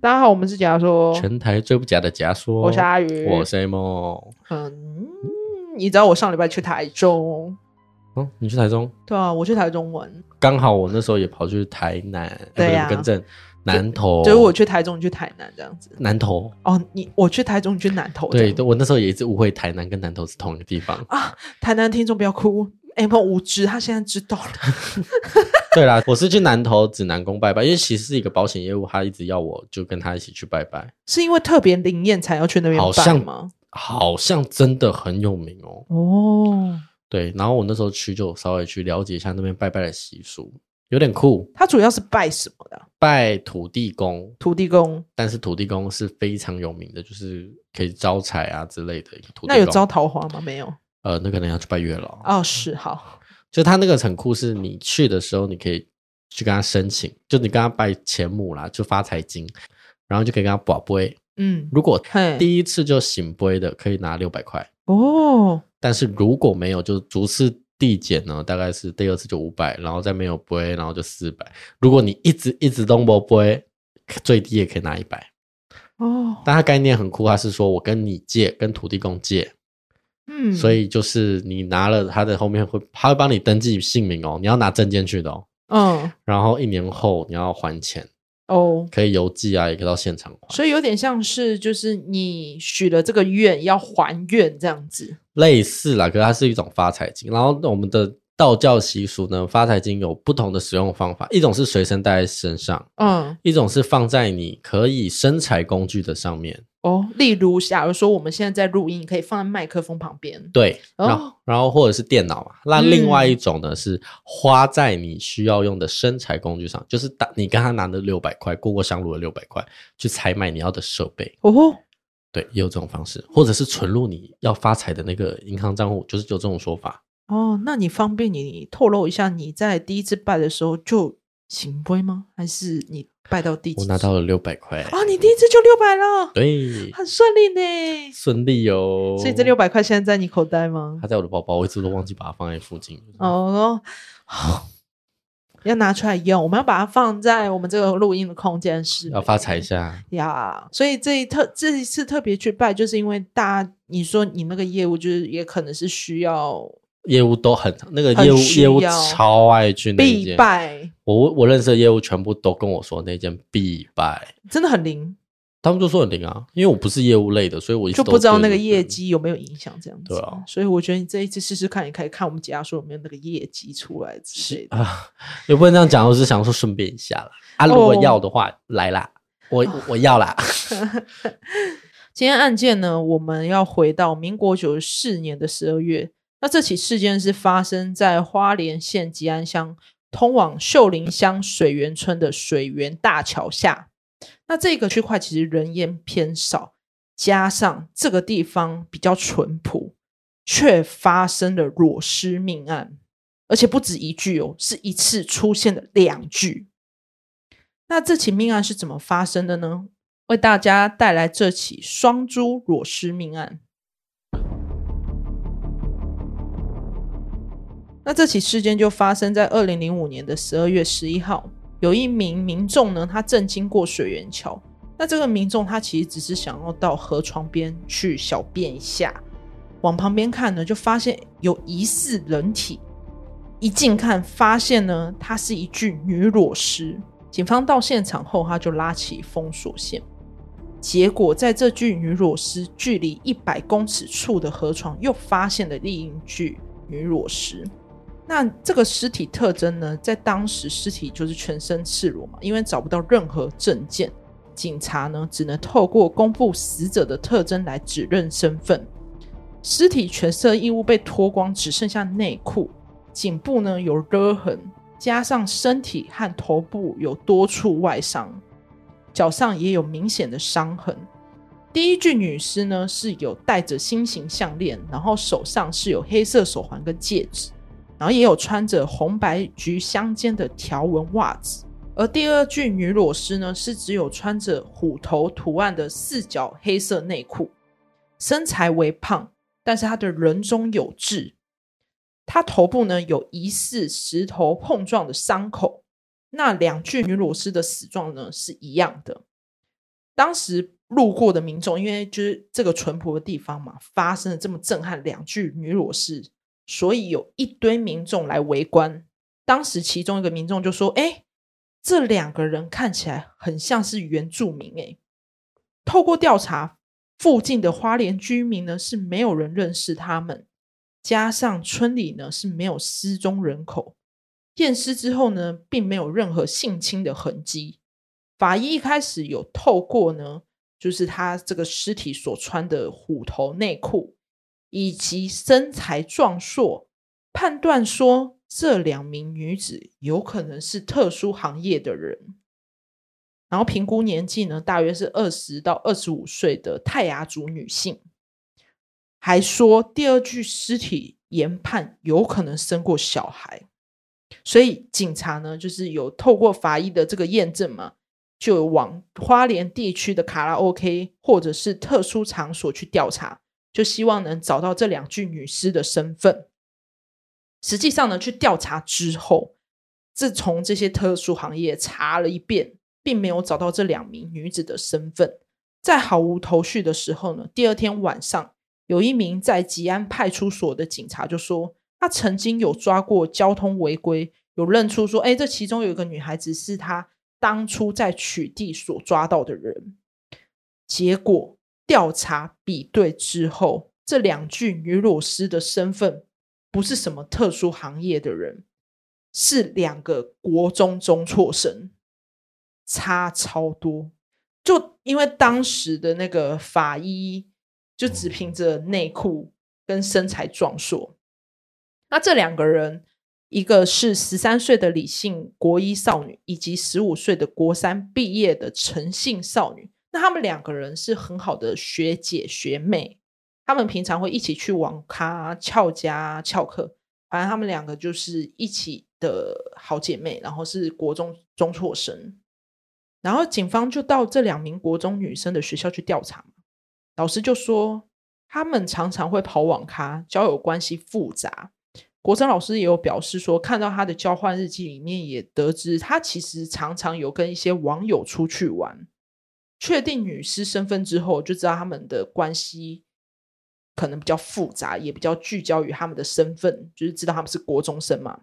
大家好，我们是假说，全台最不假的假说。我是阿宇，我是 Amo。嗯，你知道我上礼拜去台中？哦，你去台中？对啊，我去台中玩。刚好我那时候也跑去台南，对呀、啊，更正南投。就是我去台中，你去台南这样子。南投哦，你我去台中，你去南投。对，我那时候也一直误会台南跟南投是同一个地方啊。台南听众不要哭。Amo 无知，他现在知道了。对啦，我是去南投指南宫拜拜，因为其实是一个保险业务，他一直要我就跟他一起去拜拜。是因为特别灵验才要去那边拜吗？好像真的很有名哦。哦，对，然后我那时候去就稍微去了解一下那边拜拜的习俗，有点酷。他主要是拜什么的？拜土地公。土地公，但是土地公是非常有名的，就是可以招财啊之类的一个土地公。那有招桃花吗？没有。呃，那可能要去拜月老哦。是好，就他那个很酷，是你去的时候，你可以去跟他申请，就你跟他拜钱母啦，就发财金，然后就可以跟他跋杯。嗯，如果第一次就醒杯的，可以拿六百块哦。但是如果没有，就逐次递减呢，大概是第二次就五百，然后再没有杯，然后就四百。如果你一直一直都没杯，最低也可以拿一百哦。但他概念很酷，他是说我跟你借，跟土地公借。嗯，所以就是你拿了他的后面会，他会帮你登记姓名哦，你要拿证件去的哦。嗯，然后一年后你要还钱哦，可以邮寄啊，也可以到现场还。所以有点像是就是你许了这个愿要还愿这样子，类似啦，可是它是一种发财金。然后我们的道教习俗呢，发财金有不同的使用方法，一种是随身带在身上，嗯，一种是放在你可以生财工具的上面。哦，例如，假如说我们现在在录音，可以放在麦克风旁边。对，然后，哦、然后或者是电脑嘛。那另外一种呢，嗯、是花在你需要用的生财工具上，就是打你跟他拿的六百块，过过香炉的六百块，去采买你要的设备。哦，对，也有这种方式，或者是存入你要发财的那个银行账户，就是有这种说法。哦，那你方便你透露一下，你在第一次拜的时候就圣杯吗？还是你？拜到第？我拿到了六百块啊！你第一次就六百了，对，很顺利呢，顺利哦。所以这六百块现在在你口袋吗？它在我的包包，我一直都忘记把它放在附近。哦，好，要拿出来用，我们要把它放在我们这个录音的空间室，要发财一下呀。所以这一特这一次特别去拜，就是因为大家你说你那个业务，就是也可能是需要。业务都很那个业务业务超爱去那间，必拜。我我认识的业务全部都跟我说那间必败，真的很灵。他们就说很灵啊，因为我不是业务类的，所以我就不知道那个业绩有没有影响这样子。对啊，所以我觉得你这一次试试看，你可以看我们家说有没有那个业绩出来之类的啊。也不能这样讲，我是想说顺便一下啦。啊，如果要的话，哦、来啦，我我要啦。今天案件呢，我们要回到民国九十四年的十二月。那这起事件是发生在花莲县吉安乡通往秀林乡水源村的水源大桥下。那这个区块其实人烟偏少，加上这个地方比较淳朴，却发生了裸尸命案，而且不止一具哦，是一次出现了两具。那这起命案是怎么发生的呢？为大家带来这起双猪裸尸命案。那这起事件就发生在二零零五年的十二月十一号，有一名民众呢，他正经过水源桥。那这个民众他其实只是想要到河床边去小便一下，往旁边看呢，就发现有疑似人体。一近看，发现呢，它是一具女裸尸。警方到现场后，他就拉起封锁线。结果在这具女裸尸距离一百公尺处的河床，又发现了另一具女裸尸。那这个尸体特征呢，在当时尸体就是全身赤裸嘛，因为找不到任何证件，警察呢只能透过公布死者的特征来指认身份。尸体全身衣物被脱光，只剩下内裤，颈部呢有勒痕，加上身体和头部有多处外伤，脚上也有明显的伤痕。第一具女尸呢是有戴着心形项链，然后手上是有黑色手环跟戒指。然后也有穿着红白橘相间的条纹袜子，而第二具女裸尸呢，是只有穿着虎头图案的四角黑色内裤，身材微胖，但是她的人中有痣，她头部呢有疑似石头碰撞的伤口。那两具女裸尸的死状呢是一样的。当时路过的民众，因为就是这个淳朴的地方嘛，发生了这么震撼两具女裸尸，所以有一堆民众来围观。当时其中一个民众就说：“哎，这两个人看起来很像是原住民。”哎，透过调查，附近的花莲居民呢是没有人认识他们，加上村里呢是没有失踪人口。验尸之后呢，并没有任何性侵的痕迹。法医一开始有透过呢，就是他这个尸体所穿的虎头内裤以及身材壮硕，判断说这两名女子有可能是特殊行业的人。然后评估年纪呢，大约是二十到二十五岁的泰雅族女性。还说第二具尸体研判有可能生过小孩。所以警察呢，就是有透过法医的这个验证嘛，就往花莲地区的卡拉 OK 或者是特殊场所去调查，就希望能找到这两具女尸的身份。实际上呢，去调查之后，自从这些特殊行业查了一遍，并没有找到这两名女子的身份。在毫无头绪的时候呢，第二天晚上，有一名在吉安派出所的警察就说。他曾经有抓过交通违规，有认出说，哎，这其中有一个女孩子是他当初在取缔所抓到的人。结果调查比对之后，这两具女裸尸的身份不是什么特殊行业的人，是两个国中中辍生，差超多。就因为当时的那个法医，就只凭着内裤跟身材壮硕。那这两个人，一个是十三岁的李姓国一少女，以及十五岁的国三毕业的陈姓少女。那他们两个人是很好的学姐学妹，他们平常会一起去网咖、翘家、翘课。反正他们两个就是一起的好姐妹，然后是国中中辍生。然后警方就到这两名国中女生的学校去调查，老师就说他们常常会跑网咖，交友关系复杂。国珍老师也有表示说，看到他的交换日记里面也得知，他其实常常有跟一些网友出去玩。确定女尸身份之后，就知道他们的关系可能比较复杂，也比较聚焦于他们的身份，就是知道他们是国中生嘛。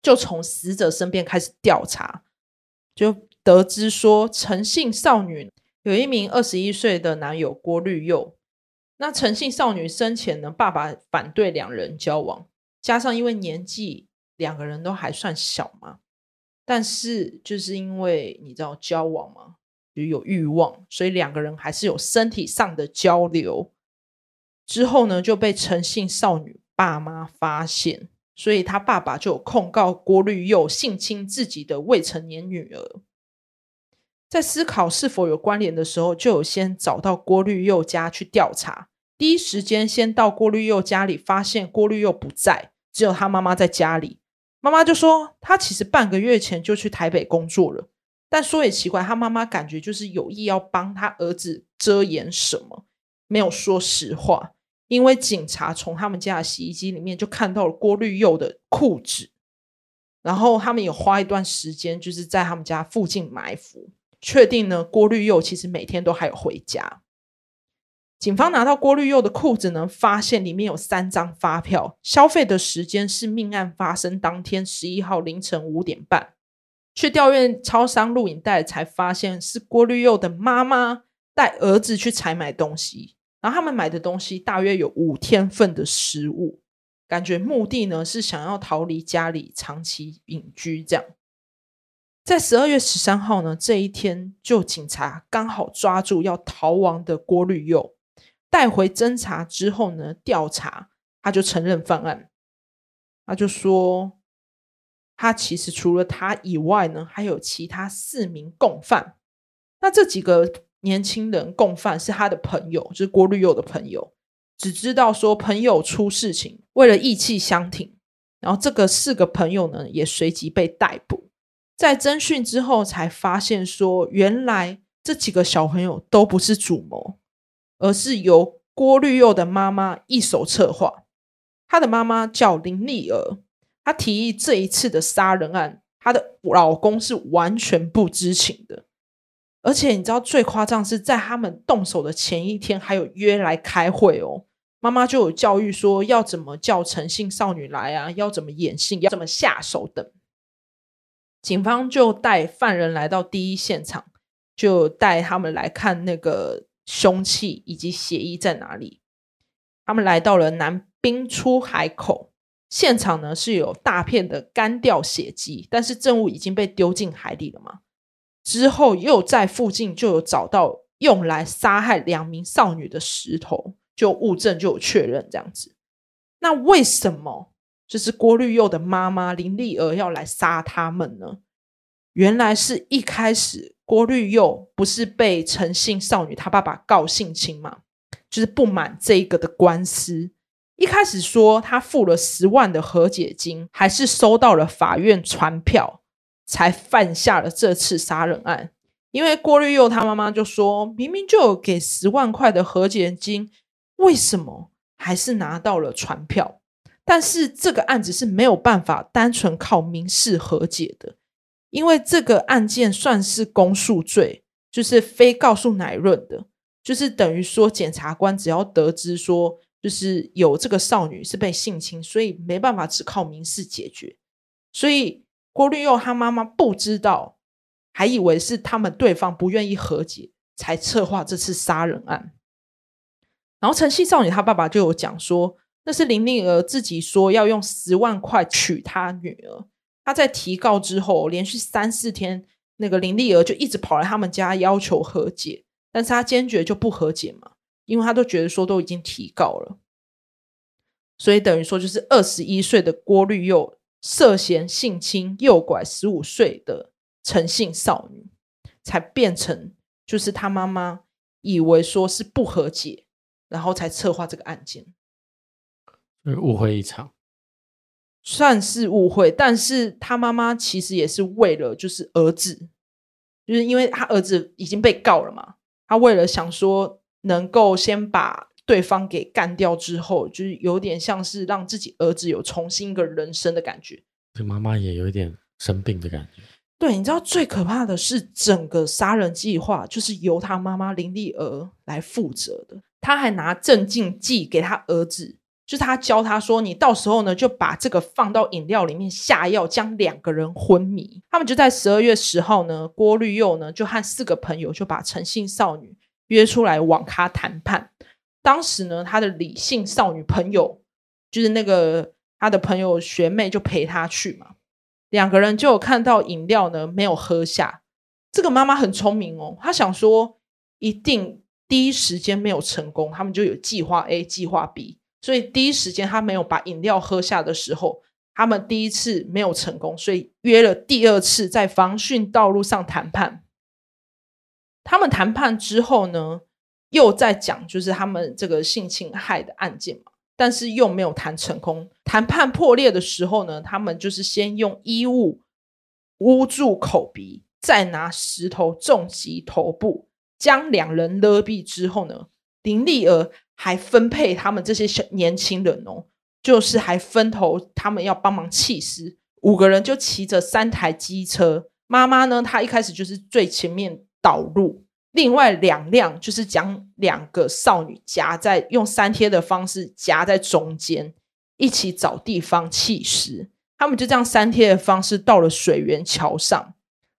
就从死者身边开始调查，就得知说，陈姓少女有一名二十一岁的男友郭绿佑。那陈姓少女生前呢，爸爸反对两人交往。加上因为年纪两个人都还算小嘛，但是就是因为你知道交往嘛，有欲望，所以两个人还是有身体上的交流。之后呢，就被诚信少女爸妈发现，所以他爸爸就有控告郭绿佑性侵自己的未成年女儿。在思考是否有关联的时候，就有先找到郭绿佑家去调查。第一时间先到郭绿佑家里，发现郭绿佑不在，只有他妈妈在家里。妈妈就说，他其实半个月前就去台北工作了。但说也奇怪，他妈妈感觉就是有意要帮他儿子遮掩什么，没有说实话。因为警察从他们家的洗衣机里面就看到了郭绿佑的裤子，然后他们有花一段时间，就是在他们家附近埋伏，确定呢，郭绿佑其实每天都还有回家。警方拿到郭绿佑的裤子呢，发现里面有三张发票，消费的时间是命案发生当天十一号凌晨五点半。去调阅超商录影带，才发现是郭绿佑的妈妈带儿子去采买东西，然后他们买的东西大约有五天份的食物，感觉目的呢是想要逃离家里长期隐居。这样，在十二月十三号呢这一天，就警察刚好抓住要逃亡的郭绿佑。带回侦查之后呢，调查他就承认犯案，他就说他其实除了他以外呢，还有其他四名共犯。那这几个年轻人共犯是他的朋友，就是郭绿佑的朋友，只知道说朋友出事情，为了义气相挺，然后这个四个朋友呢也随即被逮捕。在侦讯之后才发现说，原来这几个小朋友都不是主谋。而是由郭绿佑的妈妈一手策划，他的妈妈叫林丽儿，她提议这一次的杀人案，她的老公是完全不知情的。而且你知道最夸张是在他们动手的前一天，还有约来开会哦。妈妈就有教育说要怎么叫诚信少女来啊，要怎么演戏，要怎么下手等。警方就带犯人来到第一现场，就带他们来看那个凶器以及血衣在哪里。他们来到了南滨出海口现场呢，是有大片的干掉血迹，但是证物已经被丢进海里了嘛。之后又在附近就有找到用来杀害两名少女的石头。就物证就有确认这样子，那为什么就是郭绿佑的妈妈林丽娥要来杀他们呢？原来是一开始郭绿佑不是被陈姓少女她爸爸告性侵嘛，就是不满这个的官司，一开始说他付了十万的和解金，还是收到了法院传票，才犯下了这次杀人案。因为郭绿佑他妈妈就说明明就有给十万块的和解金。为什么还是拿到了传票？但是这个案子是没有办法单纯靠民事和解的，因为这个案件算是公诉罪，就是非告诉乃论的，就是等于说检察官只要得知说，就是有这个少女是被性侵，所以没办法只靠民事解决。所以郭绿佑他妈妈不知道，还以为是他们对方不愿意和解，才策划这次杀人案。然后陈姓少女她爸爸就有讲说，那是林丽娥自己说要用十万块娶她女儿。她在提告之后，连续三四天，那个林丽娥就一直跑来他们家要求和解，但是她坚决就不和解嘛，因为他都觉得说都已经提告了，所以等于说就是二十一岁的郭绿又涉嫌性侵诱拐十五岁的陈姓少女，才变成就是他妈妈以为说是不和解。然后才策划这个案件，误会一场，算是误会。但是他妈妈其实也是为了就是儿子，就是因为他儿子已经被告了嘛，他为了想说能够先把对方给干掉之后，就是有点像是让自己儿子有重新一个人生的感觉。对，妈妈也有一点生病的感觉。对，你知道最可怕的是整个杀人计划就是由他妈妈林丽娥来负责的。他还拿镇静剂给他儿子，就是他教他说：“你到时候呢，就把这个放到饮料里面下药，将两个人昏迷。”他们就在十二月十号呢，郭绿佑呢就和四个朋友就把诚信少女约出来网咖谈判。当时呢，他的李姓少女朋友就是那个他的朋友学妹就陪他去嘛，两个人就有看到饮料呢没有喝下。这个妈妈很聪明哦，她想说一定。第一时间没有成功，他们就有计划 A、计划 B，所以第一时间他没有把饮料喝下的时候，他们第一次没有成功，所以约了第二次在防汛道路上谈判。他们谈判之后呢，又在讲就是他们这个性侵害的案件嘛，但是又没有谈成功。谈判破裂的时候呢，他们就是先用衣物捂住口鼻，再拿石头重击头部。将两人勒毙之后呢，林丽娥还分配他们这些小年轻人哦，就是还分头他们要帮忙弃尸，五个人就骑着三台机车。妈妈呢，她一开始就是最前面导入，另外两辆就是将两个少女夹在用三贴的方式夹在中间，一起找地方弃尸。他们就这样三贴的方式到了水源桥上。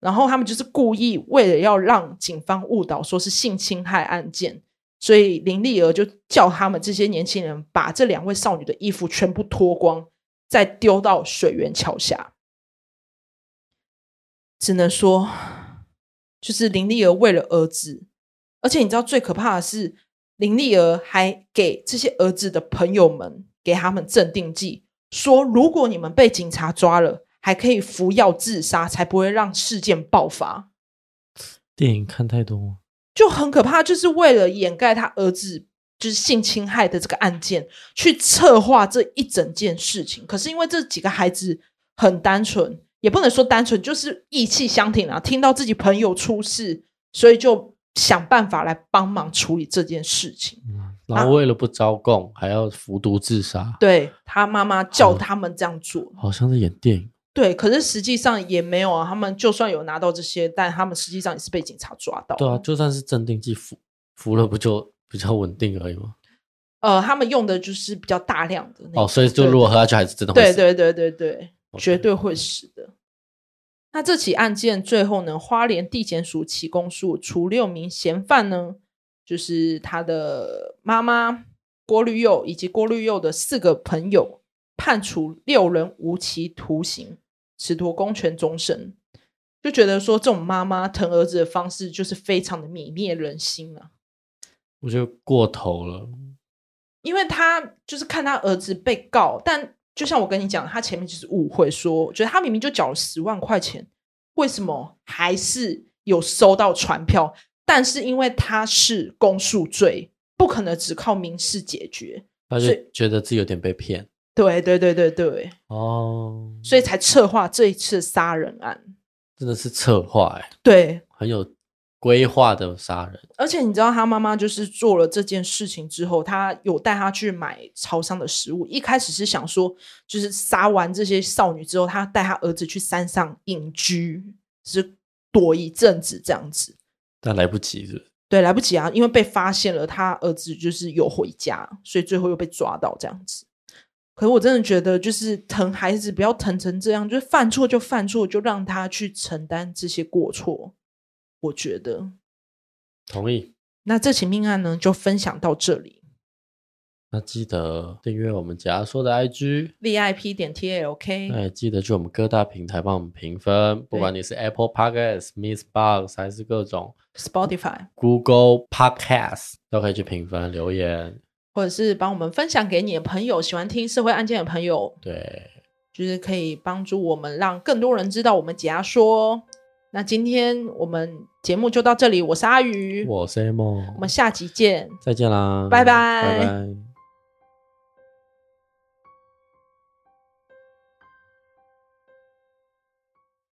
然后他们就是故意为了要让警方误导，说是性侵害案件，所以林丽娥就叫他们这些年轻人把这两位少女的衣服全部脱光，再丢到水源桥下。只能说，就是林丽娥为了儿子，而且你知道最可怕的是，林丽娥还给这些儿子的朋友们给他们镇定剂，说如果你们被警察抓了。还可以服药自杀，才不会让事件爆发。电影看太多，就很可怕，就是为了掩盖他儿子就是性侵害的这个案件，去策划这一整件事情。可是因为这几个孩子很单纯，也不能说单纯，就是意气相挺啊。听到自己朋友出事，所以就想办法来帮忙处理这件事情。嗯，然后为了不招供，啊、还要服毒自杀。对，他妈妈叫他们这样做，好，好像是演电影。对，可是实际上也没有啊。他们就算有拿到这些，但他们实际上也是被警察抓到。对啊，就算是镇定剂服服了，不就比较稳定而已吗？呃，他们用的就是比较大量的那。哦，所以就如果喝下去，还是真的会死。对对对对对.绝对会死的。那这起案件最后呢，花莲地检署起公诉，除六名嫌犯呢，就是他的妈妈郭绿佑以及郭绿佑的四个朋友，判处六人无期徒刑，褫夺公权终身。就觉得说，这种妈妈疼儿子的方式，就是非常的泯灭人心啊。我觉得过头了，因为他就是看他儿子被告，但。就像我跟你讲，他前面就是误会说，说觉得他明明就缴了十万块钱，为什么还是有收到传票？但是因为他是公诉罪，不可能只靠民事解决，他就觉得自己有点被骗。对对对对对，哦，所以才策划这一次杀人案，真的是策划哎，对，很有。规划的杀人，而且你知道他妈妈就是做了这件事情之后，他有带他去买超商的食物。一开始是想说，就是杀完这些少女之后，他带他儿子去山上隐居，是躲一阵子这样子。但来不及是？对，来不及啊，因为被发现了，他儿子就是有回家，所以最后又被抓到这样子。可是我真的觉得，就是疼孩子不要疼成这样，就是犯错就犯错，就让他去承担这些过错。我觉得同意。那这起命案呢，就分享到这里。那记得订阅我们解压说的 IG VIP 点 TALK。哎，记得去我们各大平台帮我们评分，不管你是 Apple Podcast、Miss Box 还是各种 Spotify、Google Podcast，都可以去评分留言，或者是帮我们分享给你的朋友，喜欢听社会案件的朋友。对，就是可以帮助我们，让更多人知道我们解压说。那今天我们节目就到这里，我是阿鱼，我是 Amo，我们下集见，再见啦，拜拜，拜拜。